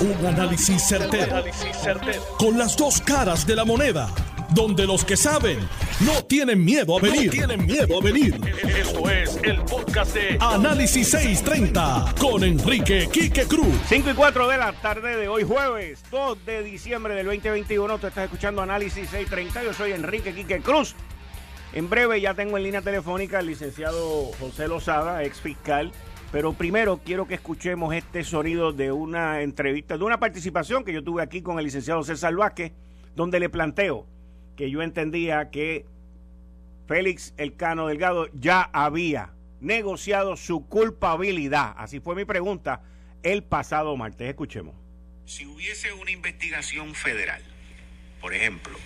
Un análisis certero, Con las dos caras de la moneda. Donde los que saben no tienen miedo a venir. tienen miedo a venir. Esto es el podcast de Análisis 630 con Enrique Quique Cruz. 5 y 4 de la tarde de hoy, jueves 2 de diciembre del 2021. Tú estás escuchando Análisis 630. Yo soy Enrique Quique Cruz. En breve ya tengo en línea telefónica al licenciado José Lozada, ex fiscal pero primero quiero que escuchemos este sonido de una entrevista, de una participación que yo tuve aquí con el licenciado César Vázquez, donde le planteo que yo entendía que Félix Elcano Delgado ya había negociado su culpabilidad. Así fue mi pregunta el pasado martes. Escuchemos. Si hubiese una investigación federal, por ejemplo,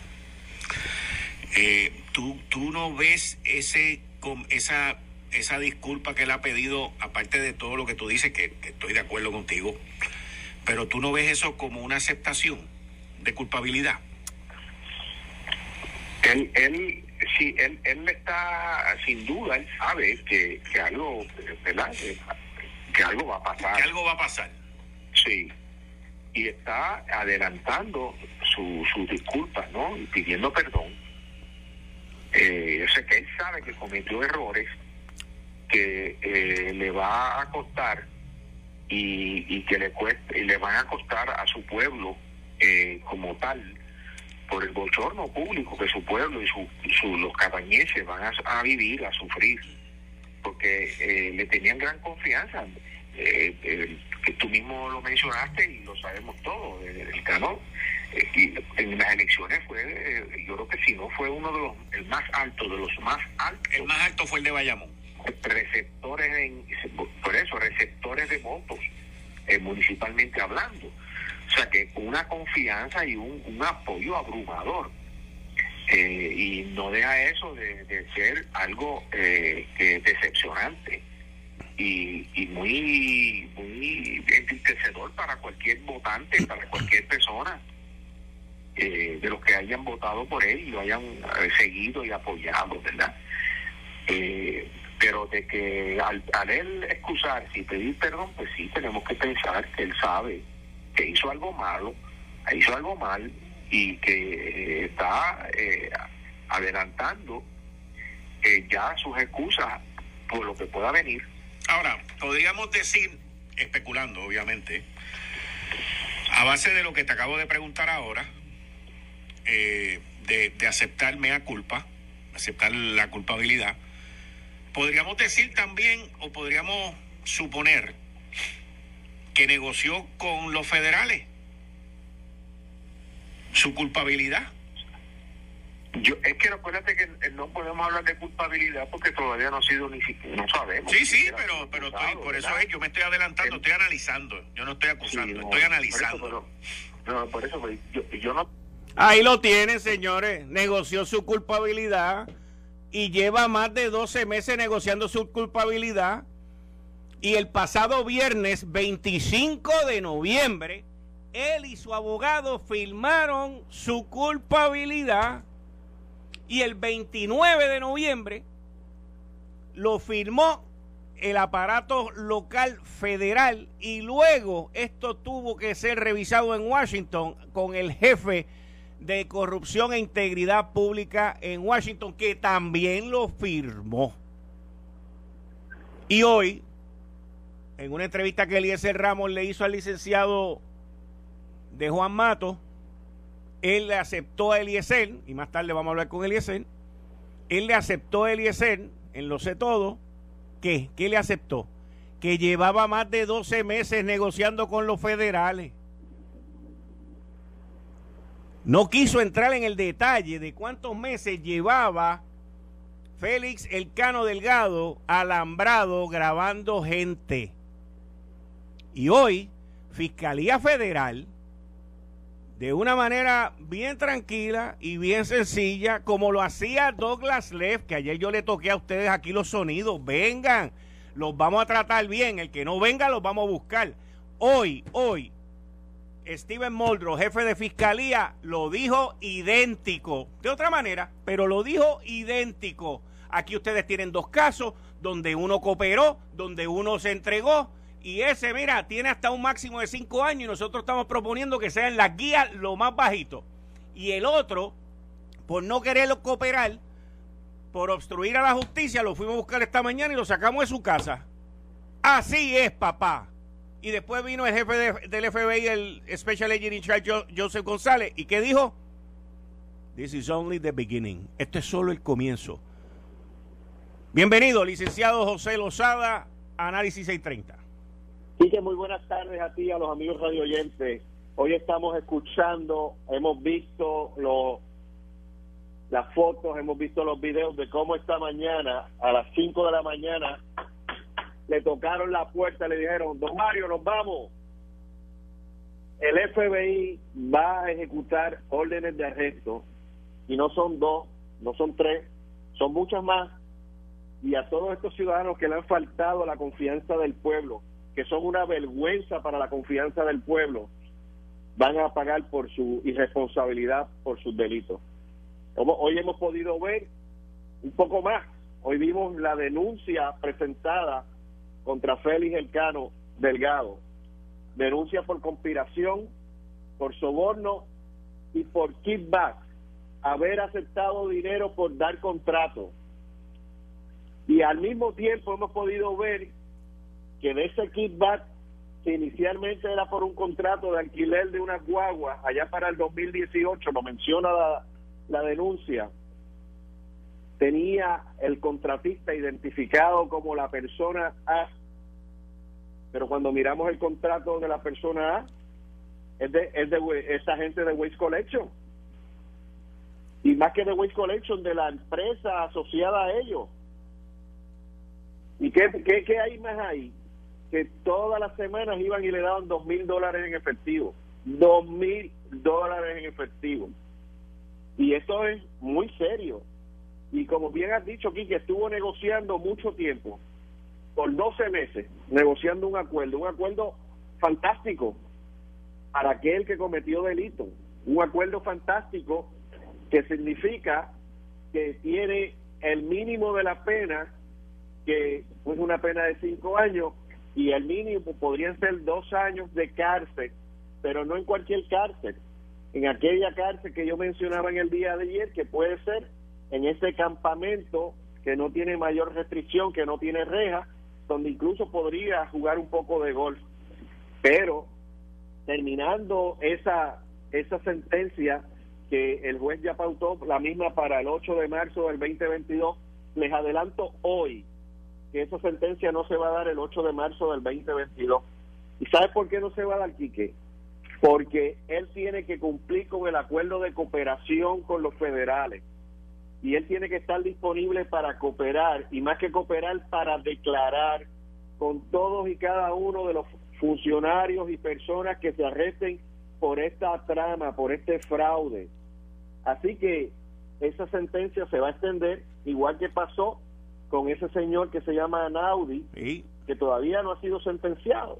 eh, ¿tú, ¿tú no ves ese, esa esa disculpa que él ha pedido, aparte de todo lo que tú dices, que, estoy de acuerdo contigo, pero tú no ves eso como una aceptación de culpabilidad. Él, él, sí, él, él está, sin duda, él sabe que, que algo, ¿verdad? Que, algo va a pasar. Que algo va a pasar. Sí. Y está adelantando su, sus disculpas, ¿no? Y pidiendo perdón. Eh, yo sé que él sabe que cometió errores que eh, le va a costar y, que le cueste, y le van a costar a su pueblo eh, como tal por el bochorno público que su pueblo y su, los cabañeses van a, vivir, a sufrir, porque eh, le tenían gran confianza. que tú mismo lo mencionaste y lo sabemos todos, el, canón. y en las elecciones fue, yo creo que si no fue uno de los, el más alto, de los más altos. El más alto fue el de Bayamón receptores, en, por eso, receptores de votos, eh, municipalmente hablando. O sea que una confianza y un, apoyo abrumador. Eh, y no deja eso de, ser algo eh, decepcionante y, y muy, muy enriquecedor para cualquier votante, para cualquier persona. de los que hayan votado por él y lo hayan seguido y apoyado, ¿verdad? Eh, pero de que al, él excusarse y pedir perdón, pues sí tenemos que pensar que él sabe que hizo algo malo, hizo algo mal y que eh, está eh, adelantando eh, ya sus excusas por lo que pueda venir. Ahora, podríamos decir, especulando obviamente, a base de lo que te acabo de preguntar ahora, de, de aceptar mea culpa, aceptar la culpabilidad, Podríamos decir también, o podríamos suponer, que negoció con los federales su culpabilidad. Yo, es que acuérdate que no podemos hablar de culpabilidad porque todavía no ha sido ni siquiera, no sabemos. Sí, sí, pero, pero estoy, por eso es, yo me estoy adelantando, estoy analizando, yo no estoy acusando, estoy analizando. no, por eso, pues, yo, yo no... Ahí lo tienen, señores, negoció su culpabilidad y lleva más de 12 meses negociando su culpabilidad. Y el pasado viernes 25 de noviembre, él y su abogado firmaron su culpabilidad. Y el 29 de noviembre lo firmó el aparato local federal y luego esto tuvo que ser revisado en Washington con el jefe de corrupción e integridad pública en Washington, que también lo firmó. Y hoy, en una entrevista que Eliezer Ramos le hizo al licenciado de Juan Mato, él le aceptó a Eliezer, y más tarde vamos a hablar con Eliezer, él le aceptó a Eliezer, en lo sé todo, ¿qué? ¿Qué le aceptó? Que llevaba más de 12 meses negociando con los federales no quiso entrar en el detalle de cuántos meses llevaba Félix Elcano Delgado alambrado grabando gente. Y hoy, Fiscalía Federal, de una manera bien tranquila y bien sencilla, como lo hacía Douglas Leff, que ayer yo le toqué a ustedes aquí los sonidos, vengan, los vamos a tratar bien, el que no venga los vamos a buscar. Hoy, hoy, Steven Moldro, jefe de fiscalía, lo dijo idéntico. De otra manera, pero lo dijo idéntico. Aquí ustedes tienen dos casos donde uno cooperó, donde uno se entregó Y ese, mira, tiene hasta un máximo de cinco años y nosotros estamos proponiendo que sea en las guías lo más bajito. Y el otro, por no quererlo cooperar, por obstruir a la justicia, lo fuimos a buscar esta mañana y lo sacamos de su casa. Así es, papá. Y después vino el jefe del FBI, el Special Agent in Charge, Joseph González, y ¿qué dijo? This is only the beginning. Esto es solo el comienzo. Bienvenido, licenciado José Lozada, Análisis 630. Quique, muy buenas tardes a ti, a los amigos radio oyentes. Hoy estamos escuchando, hemos visto los las fotos, hemos visto los videos de cómo esta mañana, a las 5 de la mañana, le tocaron la puerta, le dijeron, don Mario, nos vamos. El FBI va a ejecutar órdenes de arresto, y no son dos, no son tres, son muchas más. Y a todos estos ciudadanos que le han faltado la confianza del pueblo, que son una vergüenza para la confianza del pueblo, van a pagar por su irresponsabilidad, por sus delitos. Hoy hemos podido ver un poco más. Hoy vimos la denuncia presentada contra Félix Elcano Delgado. Denuncia por conspiración, por soborno y por kickback. Haber aceptado dinero por dar contrato. Y al mismo tiempo hemos podido ver que de ese kickback, que inicialmente era por un contrato de alquiler de una guagua, allá para el 2018, lo menciona la, la denuncia, tenía el contratista identificado como la persona A, pero cuando miramos el contrato de la persona A, es de, es de esa gente de Waste Collection. Y más que de Waste Collection, de la empresa asociada a ellos. ¿Y qué, qué, qué hay más ahí? que todas las semanas iban y le daban dos mil dólares en efectivo. Dos mil dólares en efectivo. Y esto es muy serio. Y como bien has dicho, que estuvo negociando mucho tiempo, por 12 meses, negociando un acuerdo, un acuerdo fantástico para aquel que cometió delito, un acuerdo fantástico que significa que tiene el mínimo de la pena, que es una pena de cinco años, y el mínimo podrían ser dos años de cárcel, pero no en cualquier cárcel, en aquella cárcel que yo mencionaba en el día de ayer, que puede ser en ese campamento que no tiene mayor restricción, que no tiene reja, donde incluso podría jugar un poco de golf. Pero terminando esa, esa sentencia que el juez ya pautó, la misma para el 8 de marzo del 2022, les adelanto hoy que esa sentencia no se va a dar el 8 de marzo del 2022. ¿Y sabe por qué no se va a dar, Quique? Porque él tiene que cumplir con el acuerdo de cooperación con los federales. Y él tiene que estar disponible para cooperar, y más que cooperar, para declarar con todos y cada uno de los funcionarios y personas que se arresten por esta trama, por este fraude. Así que esa sentencia se va a extender, igual que pasó con ese señor que se llama Naudi, que todavía no ha sido sentenciado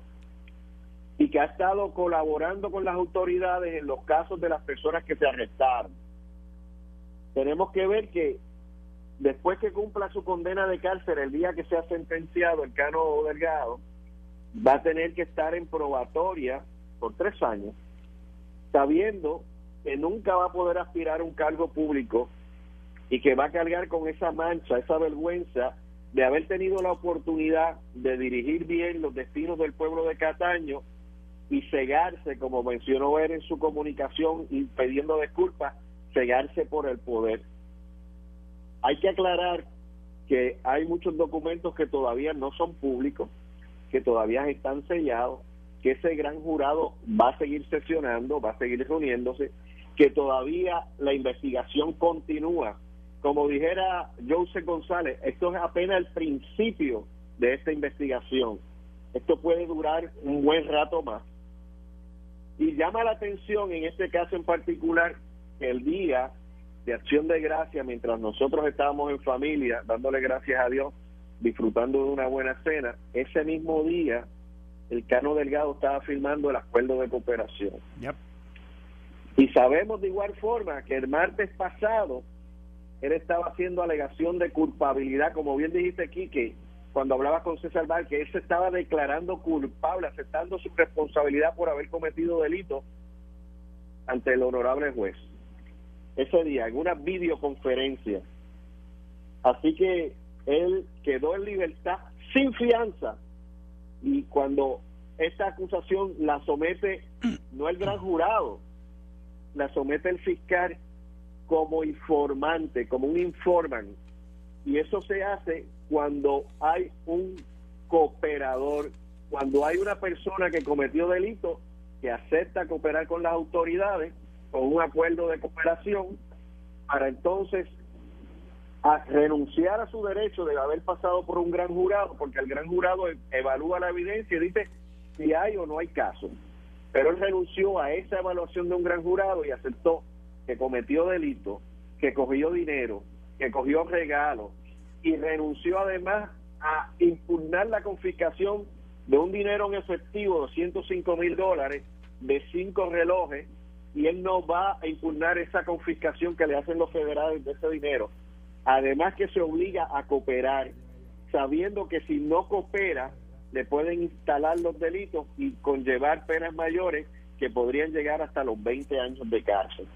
y que ha estado colaborando con las autoridades en los casos de las personas que se arrestaron. Tenemos que ver que después que cumpla su condena de cárcel el día que sea sentenciado el Cano Delgado, va a tener que estar en probatoria por tres años, sabiendo que nunca va a poder aspirar a un cargo público y que va a cargar con esa mancha, esa vergüenza de haber tenido la oportunidad de dirigir bien los destinos del pueblo de Cataño y cegarse, como mencionó él en su comunicación y pidiendo disculpas, cegarse por el poder. Hay que aclarar que hay muchos documentos que todavía no son públicos, que todavía están sellados, que ese gran jurado va a seguir sesionando, va a seguir reuniéndose, que todavía la investigación continúa como dijera Joseph González, esto es apenas el principio de esta investigación. Esto puede durar un buen rato más. Y llama la atención en este caso en particular el día de acción de gracia, mientras nosotros estábamos en familia, dándole gracias a Dios, disfrutando de una buena cena, ese mismo día el Cano Delgado estaba firmando el acuerdo de cooperación. Y sabemos de igual forma que el martes pasado él estaba haciendo alegación de culpabilidad, como bien dijiste, Quique, cuando hablaba con César Val, que él se estaba declarando culpable, aceptando su responsabilidad por haber cometido delito ante el honorable juez. Ese día, en una videoconferencia. Así que él quedó en libertad sin fianza. Y cuando esta acusación la somete no el gran jurado, la somete el fiscal como informante, como un informante y eso se hace cuando hay un cooperador, cuando hay una persona que cometió delito que acepta cooperar con las autoridades con un acuerdo de cooperación para entonces renunciar a su derecho de haber pasado por un gran jurado, porque el gran jurado e-, evalúa la evidencia y dice si hay o no hay caso. Pero él renunció a esa evaluación de un gran jurado y aceptó que cometió delito, que cogió dinero, que cogió regalos y renunció además a impugnar la confiscación de un dinero en efectivo, 205 mil dólares, de cinco relojes, y él no va a impugnar esa confiscación que le hacen los federales de ese dinero. Además que se obliga a cooperar, sabiendo que si no coopera, le pueden instalar los delitos y conllevar penas mayores que podrían llegar hasta los 20 años de cárcel.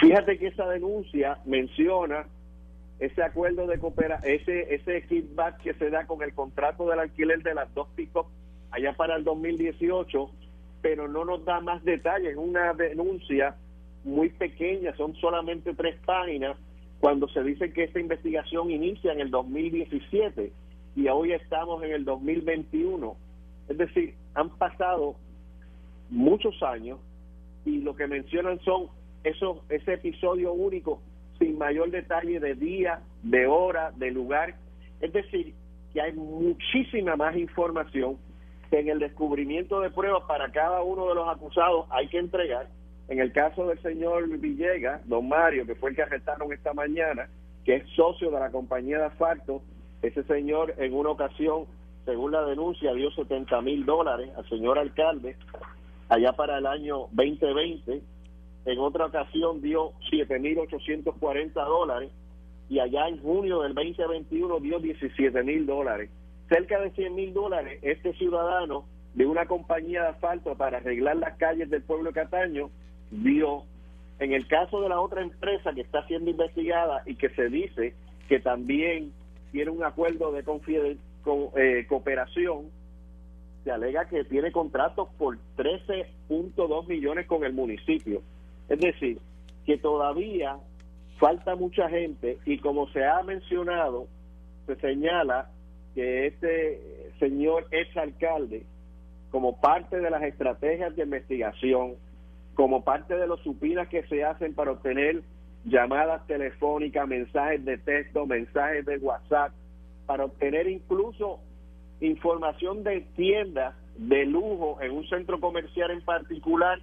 Fíjate que esa denuncia menciona ese acuerdo de cooperación, ese, ese kickback que se da con el contrato del alquiler de las dos picos allá para el 2018, pero no nos da más detalles. Es una denuncia muy pequeña, son solamente tres páginas, cuando se dice que esta investigación inicia en el 2017 y hoy estamos en el 2021. Es decir, han pasado muchos años y lo que mencionan son esos, ese episodio único sin mayor detalle de día, de hora, de lugar. Es decir, que hay muchísima más información en el descubrimiento de pruebas para cada uno de los acusados hay que entregar. En el caso del señor Villegas, don Mario, que fue el que arrestaron esta mañana, que es socio de la compañía de asfalto, ese señor en una ocasión, según la denuncia, dio 70 mil dólares al señor alcalde allá para el año 2020 en otra ocasión dio 7.840 dólares y allá en junio del 2021 dio 17.000 dólares. Cerca de 100.000 dólares este ciudadano de una compañía de asfalto para arreglar las calles del pueblo de Cataño dio. En el caso de la otra empresa que está siendo investigada y que se dice que también tiene un acuerdo de eh, cooperación, se alega que tiene contratos por 13.2 millones con el municipio. Es decir, que todavía falta mucha gente y como se ha mencionado, se señala que este señor ex alcalde, como parte de las estrategias de investigación, como parte de los supinas que se hacen para obtener llamadas telefónicas, mensajes de texto, mensajes de WhatsApp, para obtener incluso información de tiendas de lujo en un centro comercial en particular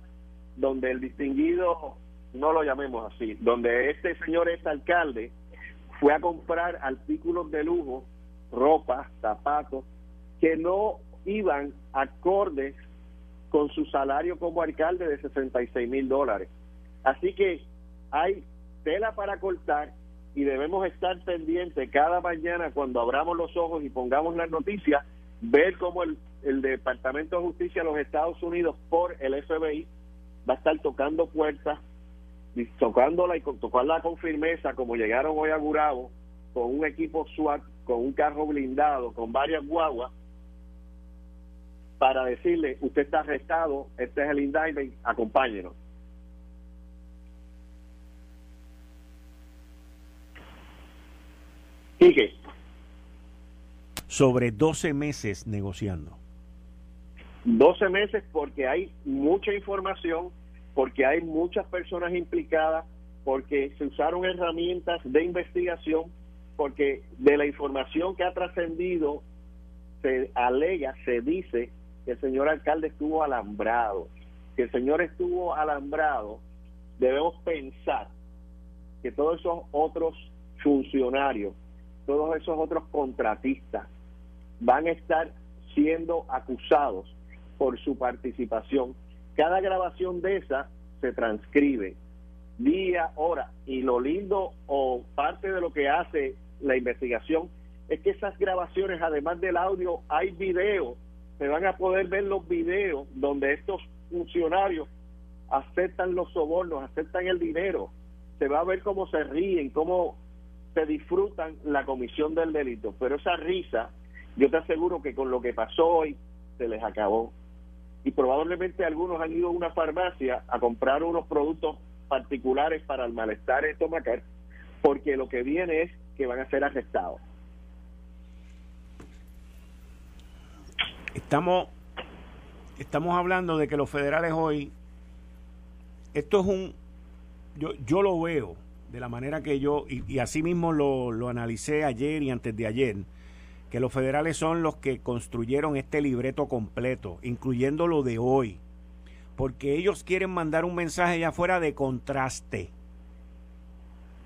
donde el distinguido, no lo llamemos así, donde este señor es alcalde, fue a comprar artículos de lujo, ropa, zapatos, que no iban acordes con su salario como alcalde de 66 mil dólares. Así que hay tela para cortar y debemos estar pendientes cada mañana cuando abramos los ojos y pongamos las noticias, ver cómo el, Departamento de Justicia de los Estados Unidos por el FBI va a estar tocando puertas, tocándola y tocarla con firmeza, como llegaron hoy a Gurabo, con un equipo SWAT, con un carro blindado, con varias guaguas, para decirle, usted está arrestado, este es el indictment, acompáñenos. ¿Y qué? Sobre 12 meses negociando. 12 meses porque hay mucha información, porque hay muchas personas implicadas, porque se usaron herramientas de investigación, porque de la información que ha trascendido se alega, se dice que el señor alcalde estuvo alambrado. Que el señor estuvo alambrado, debemos pensar que todos esos otros funcionarios, todos esos otros contratistas van a estar siendo acusados por su participación. Cada grabación de esa se transcribe día, hora, y lo lindo o parte de lo que hace la investigación es que esas grabaciones, además del audio, hay video. Se van a poder ver los videos donde estos funcionarios aceptan los sobornos, aceptan el dinero. Se va a ver cómo se ríen, cómo se disfrutan la comisión del delito. Pero esa risa, yo te aseguro que con lo que pasó hoy, se les acabó. Y probablemente algunos han ido a una farmacia a comprar unos productos particulares para el malestar estomacal, porque lo que viene es que van a ser arrestados. Estamos, estamos hablando de que los federales hoy, esto es un, yo, yo lo veo de la manera que yo, y, así mismo lo, lo analicé ayer y antes de ayer, que los federales son los que construyeron este libreto completo, incluyendo lo de hoy, porque ellos quieren mandar un mensaje allá afuera de contraste,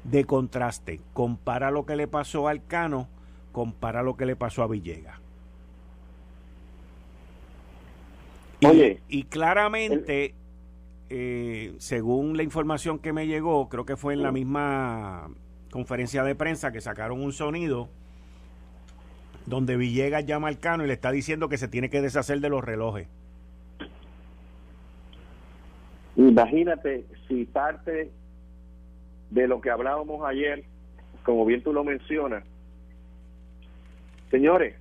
de contraste. Compara lo que le pasó al Cano, compara lo que le pasó a Villegas. Y, y claramente, eh, según la información que me llegó, creo que fue en la misma conferencia de prensa que sacaron un sonido donde Villegas llama al Cano y le está diciendo que se tiene que deshacer de los relojes. Imagínate si parte de lo que hablábamos ayer, como bien tú lo mencionas, señores,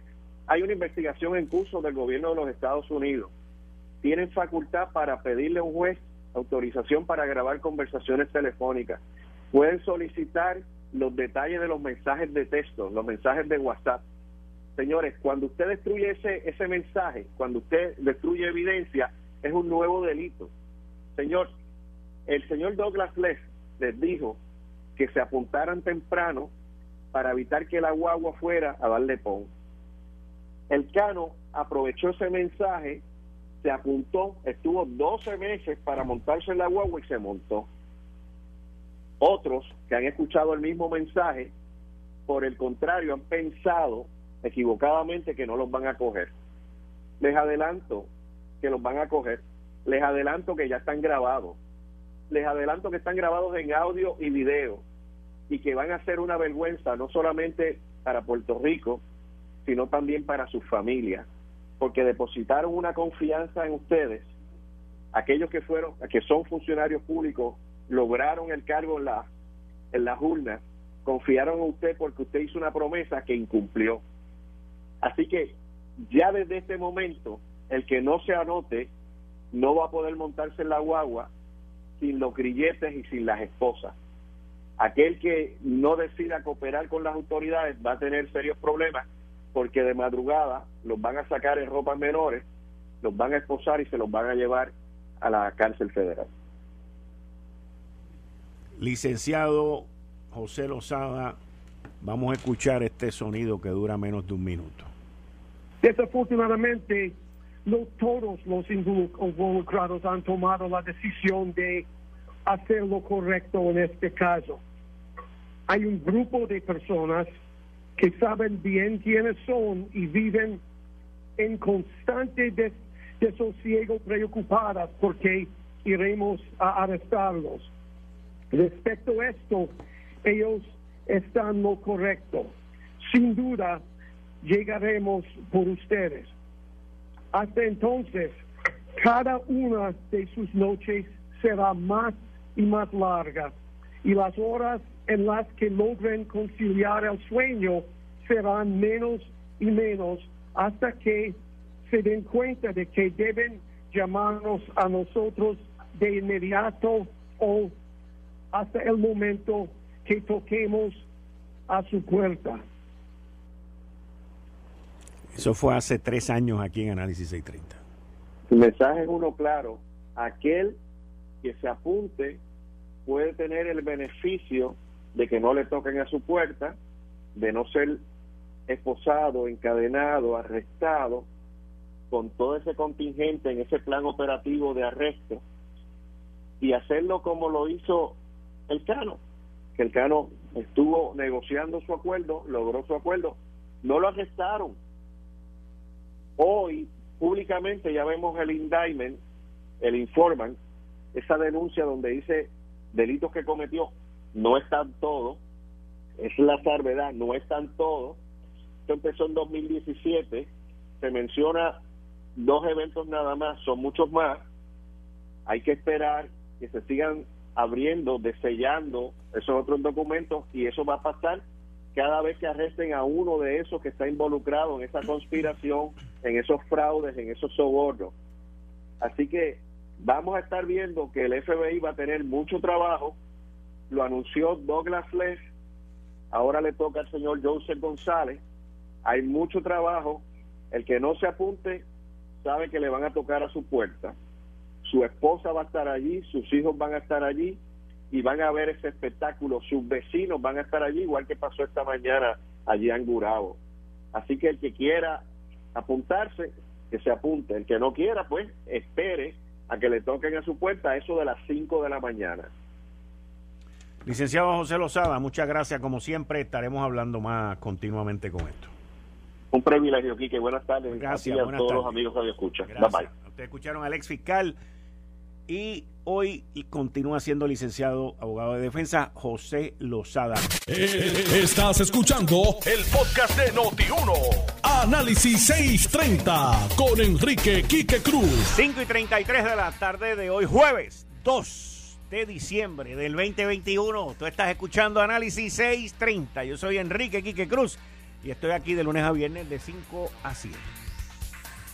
hay una investigación en curso del gobierno de los Estados Unidos tienen facultad para pedirle a un juez autorización para grabar conversaciones telefónicas. Pueden solicitar los detalles de los mensajes de texto, los mensajes de WhatsApp. Señores, cuando usted destruye ese, ese mensaje, cuando usted destruye evidencia, es un nuevo delito. Señor, el señor Douglas Les les dijo que se apuntaran temprano para evitar que la guagua fuera a darle pon. El Cano aprovechó ese mensaje se apuntó, estuvo 12 meses para montarse en la guagua y se montó. Otros que han escuchado el mismo mensaje, por el contrario, han pensado equivocadamente que no los van a coger. Les adelanto que los van a coger. Les adelanto que ya están grabados. Les adelanto que están grabados en audio y video y que van a ser una vergüenza no solamente para Puerto Rico, sino también para sus familias porque depositaron una confianza en ustedes. Aquellos que fueron, que son funcionarios públicos, lograron el cargo en la en las urnas, confiaron en usted porque usted hizo una promesa que incumplió. Así que ya desde este momento, el que no se anote no va a poder montarse en la guagua sin los grilletes y sin las esposas. Aquel que no decida cooperar con las autoridades va a tener serios problemas porque de madrugada los van a sacar en ropas menores, los van a esposar y se los van a llevar a la cárcel federal. Licenciado José Lozada, vamos a escuchar este sonido que dura menos de un minuto. Desafortunadamente, no todos los involucrados han tomado la decisión de hacer lo correcto en este caso. Hay un grupo de personas que saben bien quiénes son y viven en constante desosiego preocupadas porque iremos a arrestarlos. Respecto a esto, ellos están lo correcto. Sin duda, llegaremos por ustedes. Hasta entonces, cada una de sus noches será más y más larga y las horas en las que logren conciliar el sueño serán menos y menos hasta que se den cuenta de que deben llamarnos a nosotros de inmediato o hasta el momento que toquemos a su puerta. Eso fue hace tres años aquí en Análisis 630. El mensaje es uno claro. Aquel que se apunte puede tener el beneficio de que no le toquen a su puerta, de no ser esposado, encadenado, arrestado, con todo ese contingente en ese plan operativo de arresto, y hacerlo como lo hizo el Cano, que el Cano estuvo negociando su acuerdo, logró su acuerdo, no lo arrestaron. Hoy, públicamente, ya vemos el indictment, el informan, esa denuncia donde dice delitos que cometió, no están todos, es la salvedad, no están todos, esto empezó en 2017, se menciona dos eventos nada más, son muchos más. Hay que esperar que se sigan abriendo, desellando esos otros documentos y eso va a pasar cada vez que arresten a uno de esos que está involucrado en esa conspiración, en esos fraudes, en esos sobornos. Así que vamos a estar viendo que el FBI va a tener mucho trabajo. Lo anunció Douglas Leff, ahora le toca al señor Joseph González. Hay mucho trabajo. El que no se apunte sabe que le van a tocar a su puerta. Su esposa va a estar allí, sus hijos van a estar allí y van a ver ese espectáculo. Sus vecinos van a estar allí, igual que pasó esta mañana allí en Gurabo. Así que el que quiera apuntarse, que se apunte. El que no quiera, pues espere a que le toquen a su puerta a eso de las 5 de la mañana. Licenciado José Lozada, muchas gracias. Como siempre, estaremos hablando más continuamente con esto. Un privilegio, Quique. Buenas tardes. Gracias a todos los amigos que me escuchan. Bye bye. Ustedes escucharon al ex fiscal y hoy continúa siendo licenciado abogado de defensa José Lozada. Eh, estás escuchando el podcast de Noti1. Análisis 630 con Enrique Quique Cruz. 5 y 33 de la tarde de hoy, jueves 2 de diciembre del 2021. Tú estás escuchando Análisis 630. Yo soy Enrique Quique Cruz y estoy aquí de lunes a viernes de 5 a 7.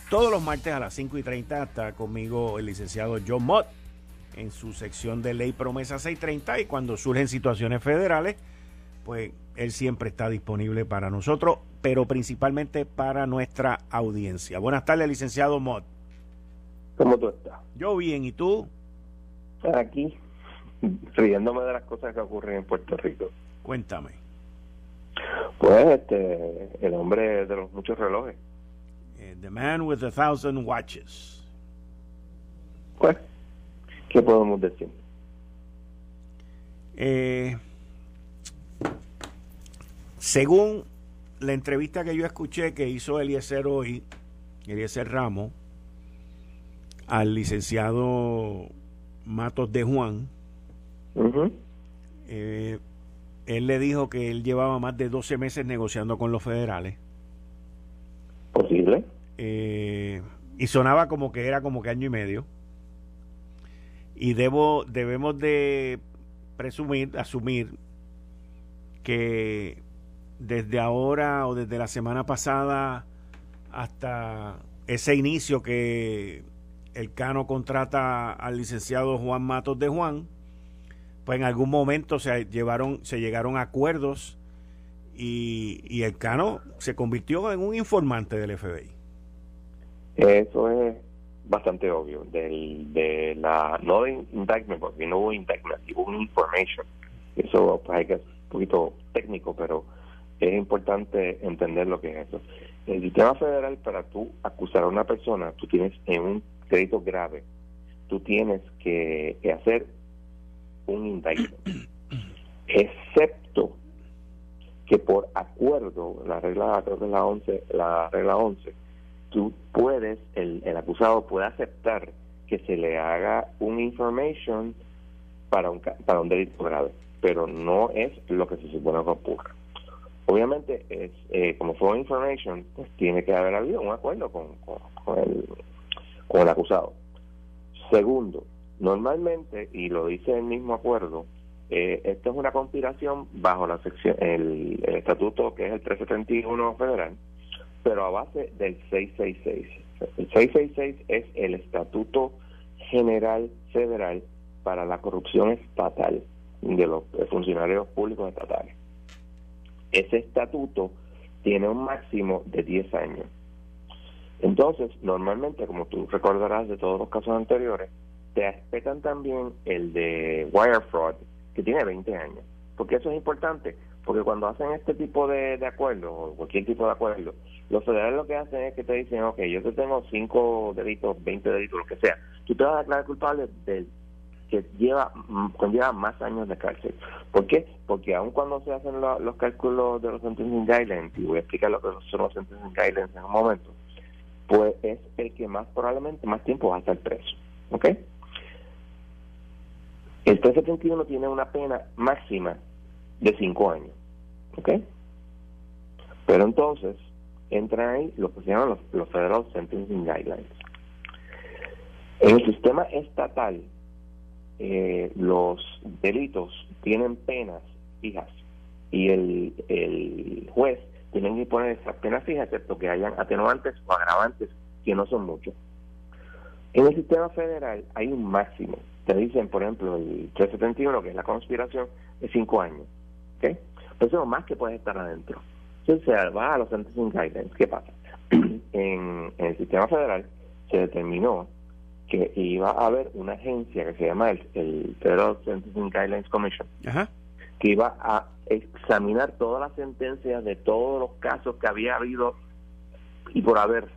Todos los martes a las 5 y 30 está conmigo el licenciado John Mott en su sección de ley promesa 630 y cuando surgen situaciones federales, pues él siempre está disponible para nosotros, pero principalmente para nuestra audiencia. Buenas tardes, licenciado Mott. ¿Cómo tú estás? Yo bien, ¿y tú? Aquí, riéndome de las cosas que ocurren en Puerto Rico. Cuéntame. Pues este, el hombre de los muchos relojes. Eh, the Man with a Thousand Watches. Pues, ¿qué podemos decir? Eh, según la entrevista que yo escuché que hizo Eliezer hoy, Eliezer Ramos, al licenciado Matos de Juan, eh, él le dijo que él llevaba más de 12 meses negociando con los federales Posible. Eh, y sonaba como que era como que año y medio. Y debo, debemos de presumir, asumir que desde ahora o desde la semana pasada hasta ese inicio que el Cano contrata al licenciado Juan Matos de Juan, pues en algún momento se llevaron, se llegaron acuerdos y, el Cano se convirtió en un informante del FBI. Eso es bastante obvio. Del, de la, no de indictment, porque no hubo indictment, hubo un information. Eso pues, hay que es un poquito técnico, pero es importante entender lo que es eso. El sistema federal, para tú acusar a una persona, tú tienes en un crédito grave, tú tienes que hacer un indictment. Excepto que por acuerdo, la regla, creo que es la 11, la regla 11, tú puedes, el, el acusado puede aceptar que se le haga un information para un, para un delito grave, pero no es lo que se supone que ocurra. Obviamente, es eh, como fue information, pues tiene que haber habido un acuerdo con, con, el, con el acusado. Segundo, normalmente, y lo dice el mismo acuerdo, eh, esto es una conspiración bajo la sección, el, estatuto que es el 371 federal, pero a base del 666. El 666 es el estatuto general federal para la corrupción estatal de los funcionarios públicos estatales. Ese estatuto tiene un máximo de 10 años. Entonces, normalmente, como tú recordarás de todos los casos anteriores, te respetan también el de wire fraud, que tiene 20 años. Porque eso es importante, porque cuando hacen este tipo de, de acuerdos, o cualquier tipo de acuerdo, los federales lo que hacen es que te dicen, ok, yo te tengo 5 delitos, 20 delitos, lo que sea, tú te vas a declarar culpable del que lleva, conlleva más años de cárcel. ¿Por qué? Porque aun cuando se hacen los cálculos de los sentencing guidelines, y voy a explicar lo que son los sentencing guidelines en un momento, pues es el que más probablemente más tiempo va a estar preso. ¿Ok? El 371 tiene una pena máxima de 5 años. ¿Ok? Pero entonces entran ahí lo que se llaman los, los Federal Sentencing Guidelines. En el sistema estatal, eh, los delitos tienen penas fijas y el, el juez tiene que poner esas penas fijas, excepto que hayan atenuantes o agravantes, que no son muchos. En el sistema federal hay un máximo. Te dicen, por ejemplo, el 371, que es la conspiración, de cinco años. ¿Ok? Eso es lo más que puede estar adentro. Entonces se va a los sentencing guidelines. ¿Qué pasa? en, el sistema federal se determinó que iba a haber una agencia que se llama el, Federal Sentencing Guidelines Commission, que iba a examinar todas las sentencias de todos los casos que había habido y por haber.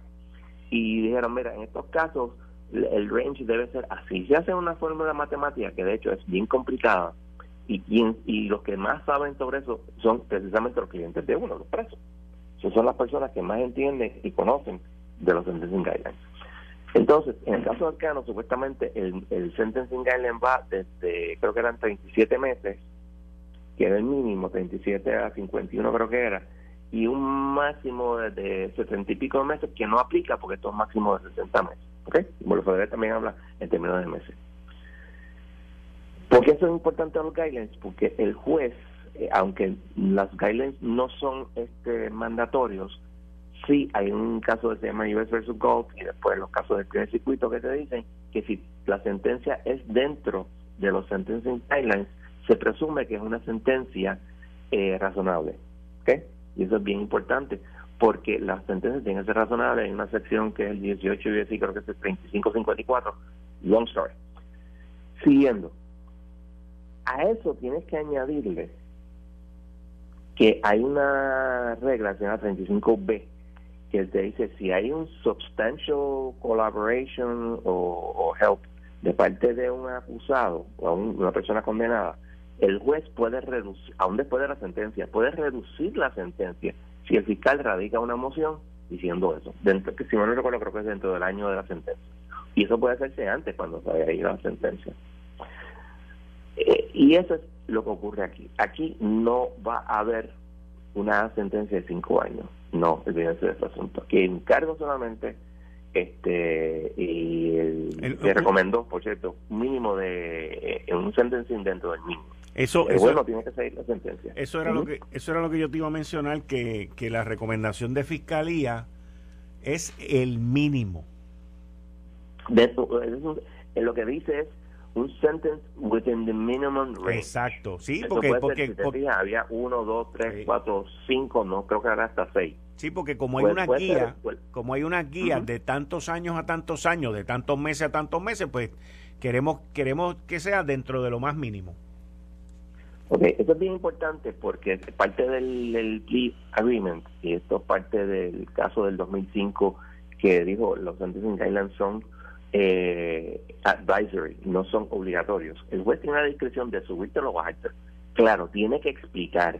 Y dijeron, mira, en estos casos el range debe ser así. Se hace una fórmula matemática que de hecho es bien complicada y, quien, y los que más saben sobre eso son precisamente los clientes de uno, los presos. son las personas que más entienden y conocen de los sentencing guidelines. Entonces, en el caso de Arcano, supuestamente el, el sentencing guideline va desde, creo que eran 37 meses, que era el mínimo, 37 a 51 creo que era, y un máximo de, 70 y pico de meses que no aplica porque esto es máximo de 60 meses. ¿Ok? Bueno, Federal también habla en términos de meses. ¿Por qué eso es importante a los guidelines? Porque el juez, eh, aunque las guidelines no son este mandatorios, sí hay un caso que se llama US versus Gold y después los casos del primer circuito que te dicen que si la sentencia es dentro de los sentencing guidelines, se presume que es una sentencia eh, razonable. ¿ok? Y eso es bien importante porque las sentencias tienen que ser razonables. en una sección que es el 18 y creo que es el 3554, long story. Siguiendo, a eso tienes que añadirle que hay una regla, se llama 35B, que te dice si hay un substantial collaboration o, help de parte de un acusado o una persona condenada, el juez puede reducir, aún después de la sentencia, puede reducir la sentencia si el fiscal radica una moción diciendo eso. Dentro, que si no recuerdo, creo que es dentro del año de la sentencia. Y eso puede hacerse antes cuando se haya ido la sentencia. Eh, y eso es lo que ocurre aquí. Aquí no va a haber una sentencia de cinco años. No, olvídense de este asunto. Aquí encargo solamente este y el, se recomendó, por cierto, un mínimo de eh, un sentencing dentro del mínimo. Eso, eso tiene que seguir la sentencia. Eso era lo que eso era lo que yo te iba a mencionar que, que la recomendación de fiscalía es el mínimo. De, lo que dice es un sentence within the minimum range. Exacto, sí, porque, porque, había uno, dos, tres, cuatro, cinco, no creo que era hasta seis. Sí, porque como hay una guía, como hay una guía de tantos años a tantos años, de tantos meses a tantos meses, pues queremos queremos que sea dentro de lo más mínimo. Ok, eso es bien importante porque parte del, del plea agreement, y esto es parte del caso del 2005 que dijo los sentencing guidelines son eh, advisory, no son obligatorios. El juez tiene la discreción de subirte o bajarte. Claro, tiene que explicar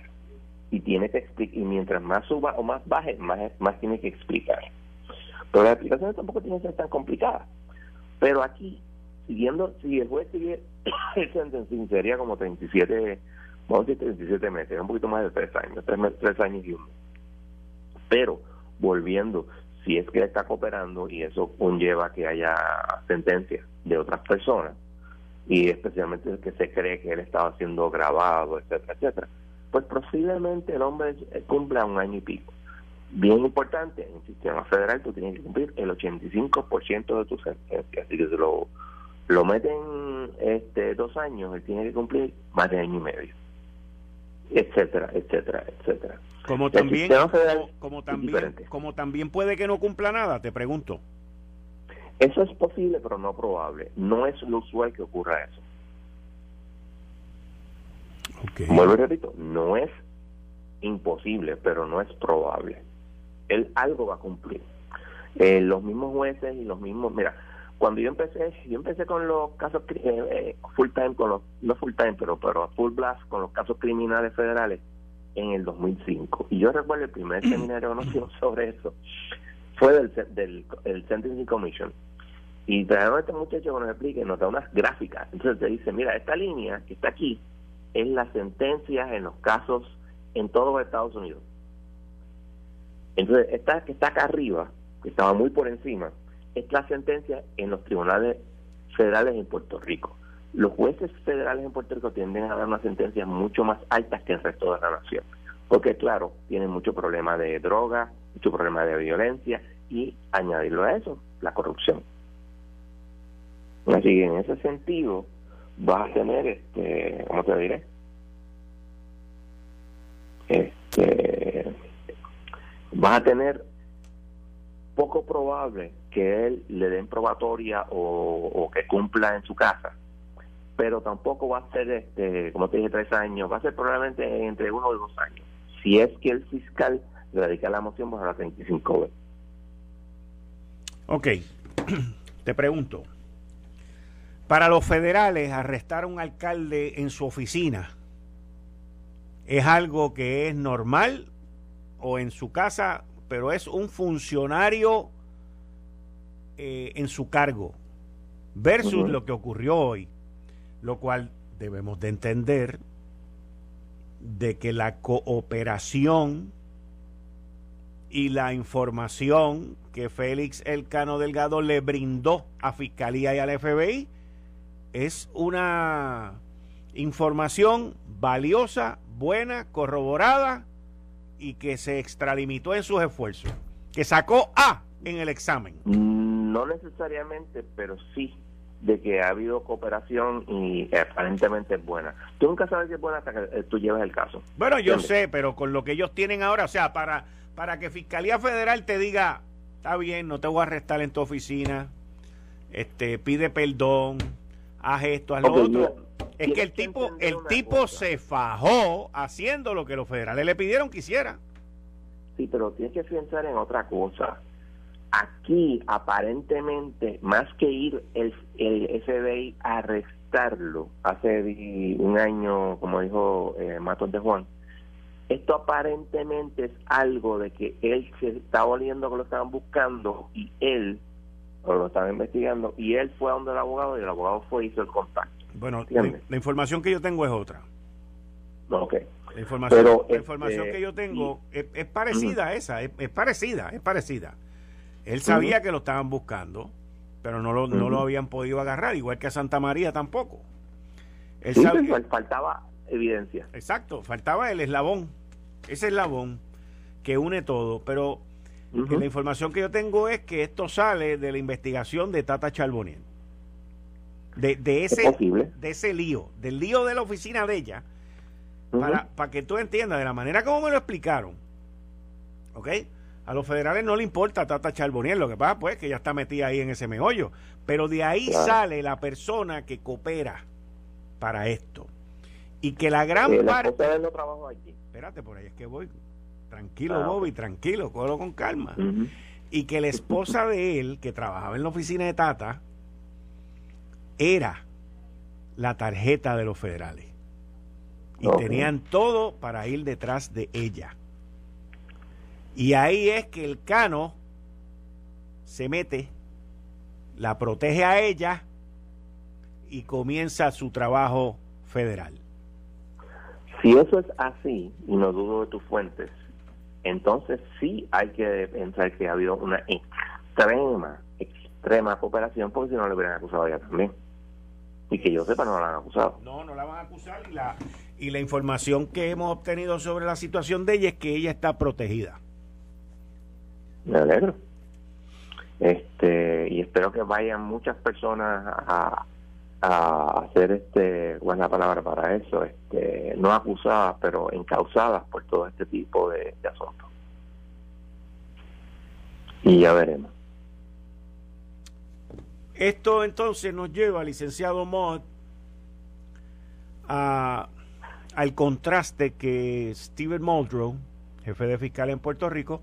y tiene que explicar y mientras más suba o más baje, más, más tiene que explicar. Pero las explicaciones tampoco tienen que ser tan complicadas. Pero aquí, siguiendo, si el juez sigue el sentencing sería como 37 vamos a decir 37 meses, un poquito más de 3 años, 3, años y uno. Pero, volviendo, si es que está cooperando y eso conlleva que haya sentencias de otras personas, y especialmente que se cree que él estaba siendo grabado, etcétera, etcétera, pues posiblemente el hombre cumpla un año y pico. Bien importante, en el sistema federal tú tienes que cumplir el 85% de tu sentencia, así que si lo, lo meten este, dos años, él tiene que cumplir más de año y medio etcétera, etcétera, etcétera. Como también, como, también, como también puede que no cumpla nada, te pregunto. Eso es posible, pero no probable. No es lo usual que ocurra eso. Okay. Vuelvo y repito, no es imposible, pero no es probable. Él algo va a cumplir. Eh, los mismos jueces y los mismos, mira, cuando yo empecé, yo empecé con los casos eh, eh, full time, con los, no full time, pero, pero full blast, con los casos criminales federales en el 2005. Y yo recuerdo el primer seminario que nos sobre eso fue del, del el Sentencing Commission. Y trajeron a este muchacho que nos explique, nos da unas gráficas. Entonces te dice, mira, esta línea que está aquí es las sentencias en los casos en todos los Estados Unidos. Entonces, esta que está acá arriba, que estaba muy por encima, es la sentencia en los tribunales federales en Puerto Rico. Los jueces federales en Puerto Rico tienden a dar unas sentencias mucho más altas que el resto de la nación, porque claro, tienen mucho problema de droga, mucho problema de violencia y añadirlo a eso, la corrupción. Así que en ese sentido vas a tener, este, ¿cómo te diré? Este, vas a tener poco probable que él le den probatoria o, que cumpla en su casa. Pero tampoco va a ser este como te dije tres años. Va a ser probablemente entre uno y dos años. Si es que el fiscal le dedica la moción bajo la 35 Ok, te pregunto para los federales arrestar a un alcalde en su oficina es algo que es normal o en su casa pero es un funcionario eh, en su cargo versus lo que ocurrió hoy, lo cual debemos de entender de que la cooperación y la información que Félix Elcano Delgado le brindó a Fiscalía y al FBI es una información valiosa, buena, corroborada y que se extralimitó en sus esfuerzos, que sacó A en el examen. No necesariamente, pero sí de que ha habido cooperación y aparentemente es buena. Tú nunca sabes si es buena hasta que eh, tú llevas el caso. Bueno, yo sé, pero con lo que ellos tienen ahora, o sea, para, para que Fiscalía Federal te diga, está bien, no te voy a arrestar en tu oficina, este, pide perdón, haz esto, haz lo otro. Es que el tipo, el tipo se fajó haciendo lo que los federales le pidieron que hiciera. Sí, pero tienes que pensar en otra cosa. Aquí, aparentemente, más que ir el, el FBI a arrestarlo hace un año, como dijo eh, Matos de Juan, esto aparentemente es algo de que él se está oliendo que lo estaban buscando y él, o lo estaban investigando, y él fue a donde el abogado y el abogado fue y hizo el contacto. Bueno, la, información que yo tengo es otra. Ok. La información, la información este, que yo tengo es, parecida a esa, es, parecida, es parecida. Él sabía que lo estaban buscando, pero no lo, no lo habían podido agarrar, igual que a Santa María tampoco. Él sabía, faltaba evidencia. Exacto, faltaba el eslabón, ese eslabón que une todo, pero la información que yo tengo es que esto sale de la investigación de Tata Charbonier de, de ese de ese lío, del lío de la oficina de ella, para, para que tú entiendas de la manera como me lo explicaron. ¿Ok? A los federales no le importa Tata Charbonier, lo que pasa pues que ya está metida ahí en ese meollo, pero de ahí sale la persona que coopera para esto. Y que la gran parte Espérate, por ahí es que voy. Tranquilo, ah, Bobby, tranquilo, cógelo con calma. Y que la esposa de él, que trabajaba en la oficina de Tata, era la tarjeta de los federales. Y tenían todo para ir detrás de ella. Y ahí es que el cano se mete, la protege a ella y comienza su trabajo federal. Si eso es así, y no dudo de tus fuentes, entonces sí hay que pensar que ha habido una extrema, extrema cooperación, porque si no le hubieran acusado a ella también. Y que yo sepa, no la han acusado. No, no la van a acusar y la, y la información que hemos obtenido sobre la situación de ella es que ella está protegida. Me alegro. Este, y espero que vayan muchas personas a, a hacer este, buena palabra para eso, este, no acusadas, pero encausadas por todo este tipo de, de asuntos. Y ya veremos. Esto entonces nos lleva, licenciado Mott, a, al contraste que Steven Muldrow, jefe de fiscal en Puerto Rico,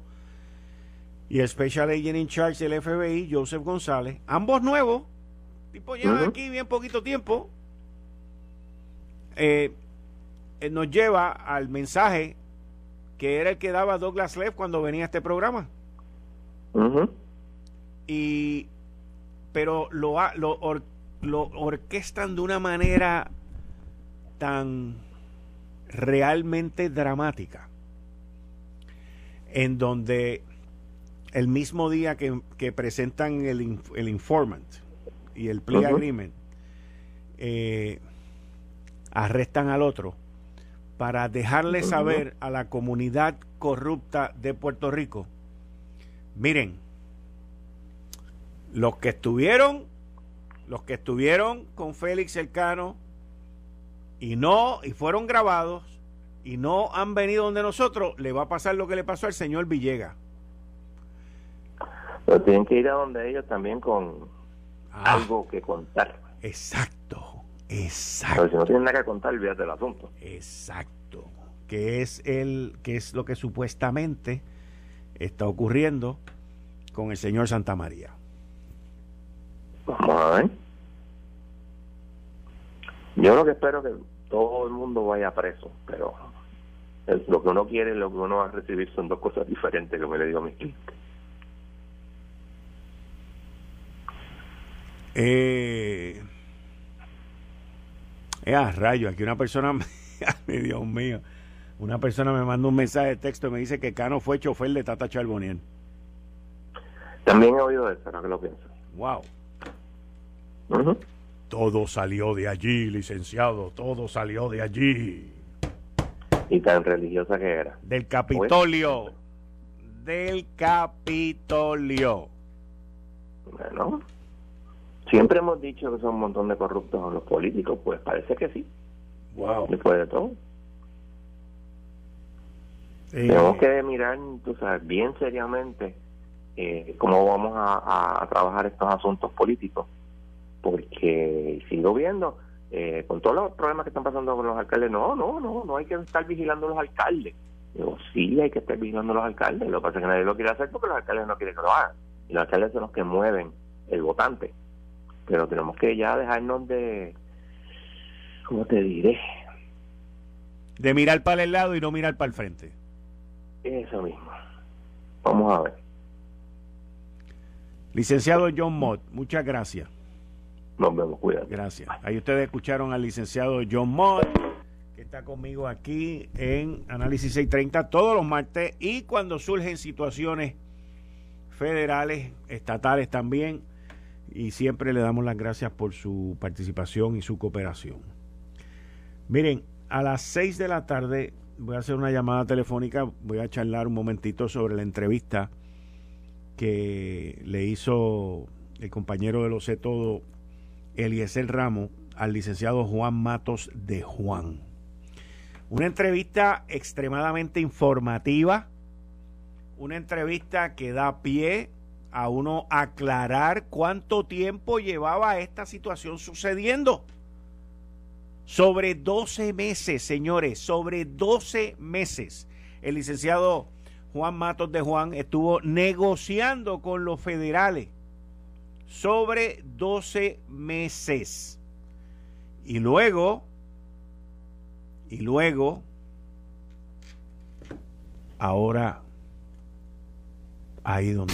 y el Special Agent in Charge del FBI, Joseph González, ambos nuevos, tipo llevan aquí bien poquito tiempo, eh, eh, nos lleva al mensaje que era el que daba Douglas Leff cuando venía a este programa. Y pero lo, lo, lo orquestan de una manera tan realmente dramática. en donde el mismo día que, presentan el, el, informant y el plea agreement, eh, arrestan al otro para dejarle saber a la comunidad corrupta de Puerto Rico, miren, los que estuvieron, los que estuvieron con Félix Elcano y no, y fueron grabados y no han venido donde nosotros, le va a pasar lo que le pasó al señor Villegas. Pero tienen que ir a donde ellos también con ah. algo que contar. Exacto, exacto. Pero si no tienen nada que contar, olvídate del asunto. Exacto. Que es el, que es lo que supuestamente está ocurriendo con el señor Santa María. Vamos a ver. Yo lo que espero que todo el mundo vaya preso, pero lo que uno quiere y lo que uno va a recibir son dos cosas diferentes, como le digo a mi cliente. Eh, eh, a rayo, aquí una persona, Dios mío, una persona me manda un mensaje de texto y me dice que Cano fue chofer de Tata Charboniel. También he oído eso, ahora que lo pienso. Wow. Todo salió de allí, licenciado, todo salió de allí. Y tan religiosa que era. Del Capitolio. Del Capitolio. Bueno, siempre hemos dicho que son un montón de corruptos los políticos, pues parece que sí. Wow. Después de todo. Tenemos que mirar, tú sabes, bien seriamente eh, cómo vamos a trabajar estos asuntos políticos porque sigo viendo, eh, con todos los problemas que están pasando con los alcaldes, no, no, no, no hay que estar vigilando a los alcaldes. Digo, sí hay que estar vigilando a los alcaldes, lo que pasa es que nadie lo quiere hacer porque los alcaldes no quieren que lo hagan. Y los alcaldes son los que mueven el votante. Pero tenemos que ya dejarnos de, ¿cómo te diré? De mirar para el lado y no mirar para el frente. Eso mismo. Vamos a ver. Licenciado John Mott, muchas gracias. Nos vemos, cuidado. Gracias. Ahí ustedes escucharon al licenciado John Mott, que está conmigo aquí en Análisis 630 todos los martes y cuando surgen situaciones federales, estatales también, y siempre le damos las gracias por su participación y su cooperación. Miren, a las 6 de la tarde voy a hacer una llamada telefónica, voy a charlar un momentito sobre la entrevista que le hizo el compañero de Lo Sé Todo Eliezer Ramos al licenciado Juan Matos de Juan. Una entrevista extremadamente informativa, una entrevista que da pie a uno aclarar cuánto tiempo llevaba esta situación sucediendo. Sobre 12 meses, señores, sobre 12 meses. El licenciado Juan Matos de Juan estuvo negociando con los federales sobre 12 meses. Y luego, y luego, ahora, ahí donde...